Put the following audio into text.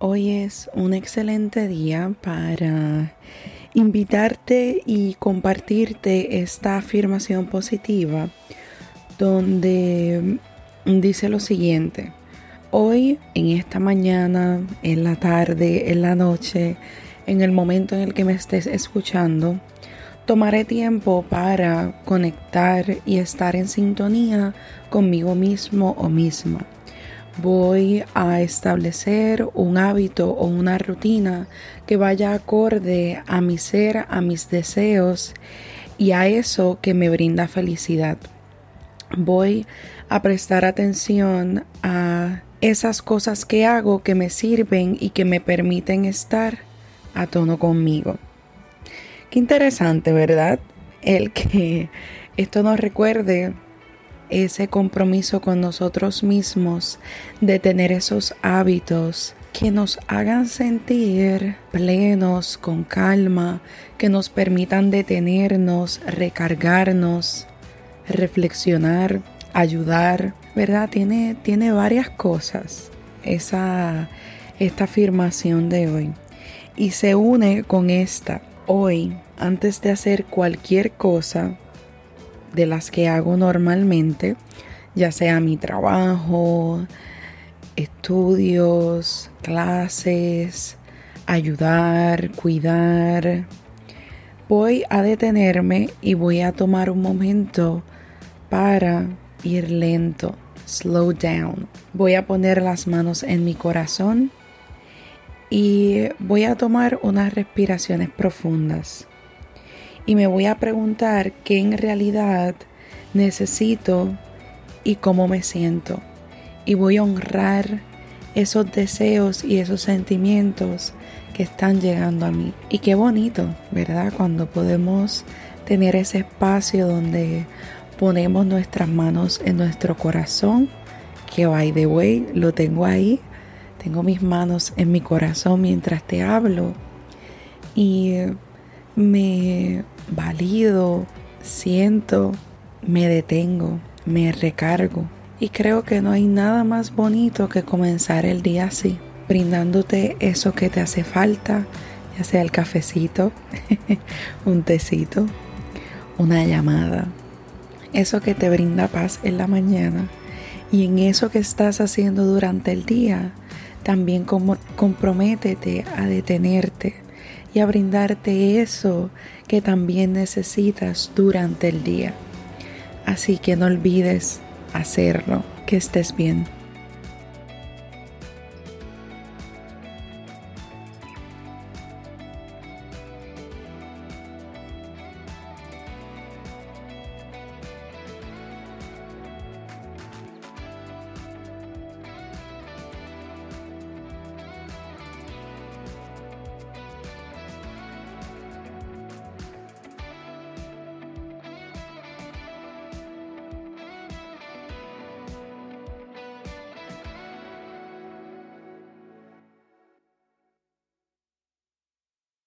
Hoy es un excelente día para invitarte y compartirte esta afirmación positiva donde dice lo siguiente. Hoy, en esta mañana, en la tarde, en la noche, en el momento en el que me estés escuchando, tomaré tiempo para conectar y estar en sintonía conmigo mismo o misma voy a establecer un hábito o una rutina que vaya acorde a mi ser, a mis deseos y a eso que me brinda felicidad. Voy a prestar atención a esas cosas que hago que me sirven y que me permiten estar a tono conmigo. Qué interesante, ¿verdad? El que esto nos recuerde ese compromiso con nosotros mismos de tener esos hábitos que nos hagan sentir plenos, con calma, que nos permitan detenernos, recargarnos, reflexionar, ayudar, ¿verdad? Tiene, tiene varias cosas esa, esta afirmación de hoy. Y se une con esta. Hoy, antes de hacer cualquier cosa, de las que hago normalmente, ya sea mi trabajo, estudios, clases, ayudar, cuidar. Voy a detenerme y voy a tomar un momento para ir lento, slow down. Voy a poner las manos en mi corazón y voy a tomar unas respiraciones profundas y me voy a preguntar qué en realidad necesito y cómo me siento. Y voy a honrar esos deseos y esos sentimientos que están llegando a mí. Y qué bonito, ¿verdad? Cuando podemos tener ese espacio donde ponemos nuestras manos en nuestro corazón, que by the way, lo tengo ahí. Tengo mis manos en mi corazón mientras te hablo. Y me valido, siento, me detengo, me recargo. Y creo que no hay nada más bonito que comenzar el día así, brindándote eso que te hace falta, ya sea el cafecito, un tecito, una llamada, eso que te brinda paz en la mañana y en eso que estás haciendo durante el día, también como comprométete a detenerte y a brindarte eso que también necesitas durante el día. Así que no olvides hacerlo. Que estés bien.